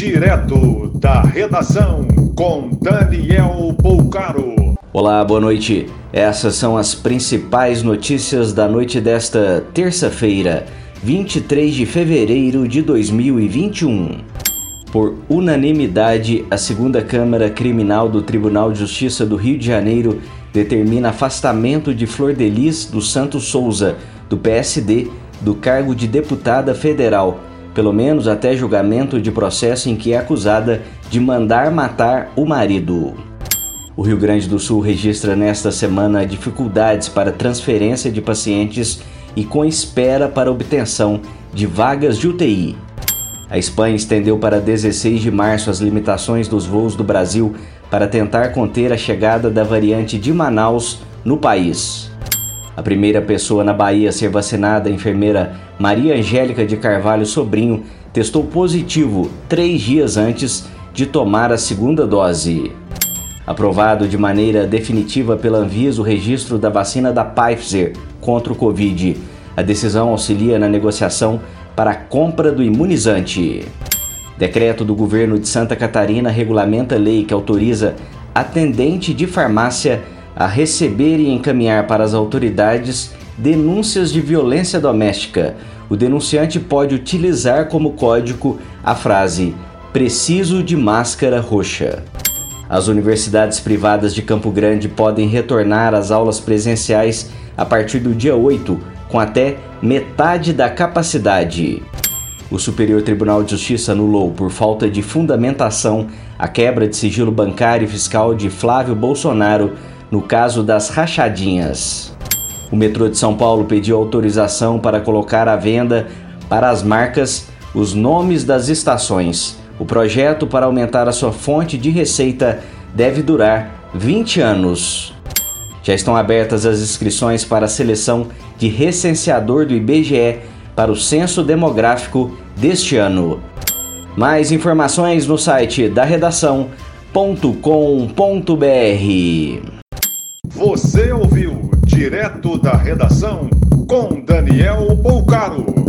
Direto da redação com Daniel Poucaro. Olá, boa noite. Essas são as principais notícias da noite desta terça-feira, 23 de fevereiro de 2021. Por unanimidade, a segunda Câmara Criminal do Tribunal de Justiça do Rio de Janeiro determina afastamento de Flor Delis dos Santos Souza, do PSD, do cargo de deputada federal pelo menos até julgamento de processo em que é acusada de mandar matar o marido. O Rio Grande do Sul registra nesta semana dificuldades para transferência de pacientes e com espera para obtenção de vagas de UTI. A Espanha estendeu para 16 de março as limitações dos voos do Brasil para tentar conter a chegada da variante de Manaus no país. A primeira pessoa na Bahia a ser vacinada, a enfermeira Maria Angélica de Carvalho Sobrinho, testou positivo três dias antes de tomar a segunda dose. Aprovado de maneira definitiva pela Anvisa o registro da vacina da Pfizer contra o Covid. A decisão auxilia na negociação para a compra do imunizante. Decreto do governo de Santa Catarina regulamenta a lei que autoriza atendente de farmácia a receber e encaminhar para as autoridades denúncias de violência doméstica. O denunciante pode utilizar como código a frase preciso de máscara roxa. As universidades privadas de Campo Grande podem retornar às aulas presenciais a partir do dia 8, com até metade da capacidade. O Superior Tribunal de Justiça anulou, por falta de fundamentação, a quebra de sigilo bancário e fiscal de Flávio Bolsonaro no caso das rachadinhas. O metrô de São Paulo pediu autorização para colocar à venda para as marcas os nomes das estações. O projeto para aumentar a sua fonte de receita deve durar 20 anos. Já estão abertas as inscrições para a seleção de recenseador do IBGE para o censo demográfico deste ano. Mais informações no site da redação.com.br. Você ouviu direto da redação com Daniel Bolcaro.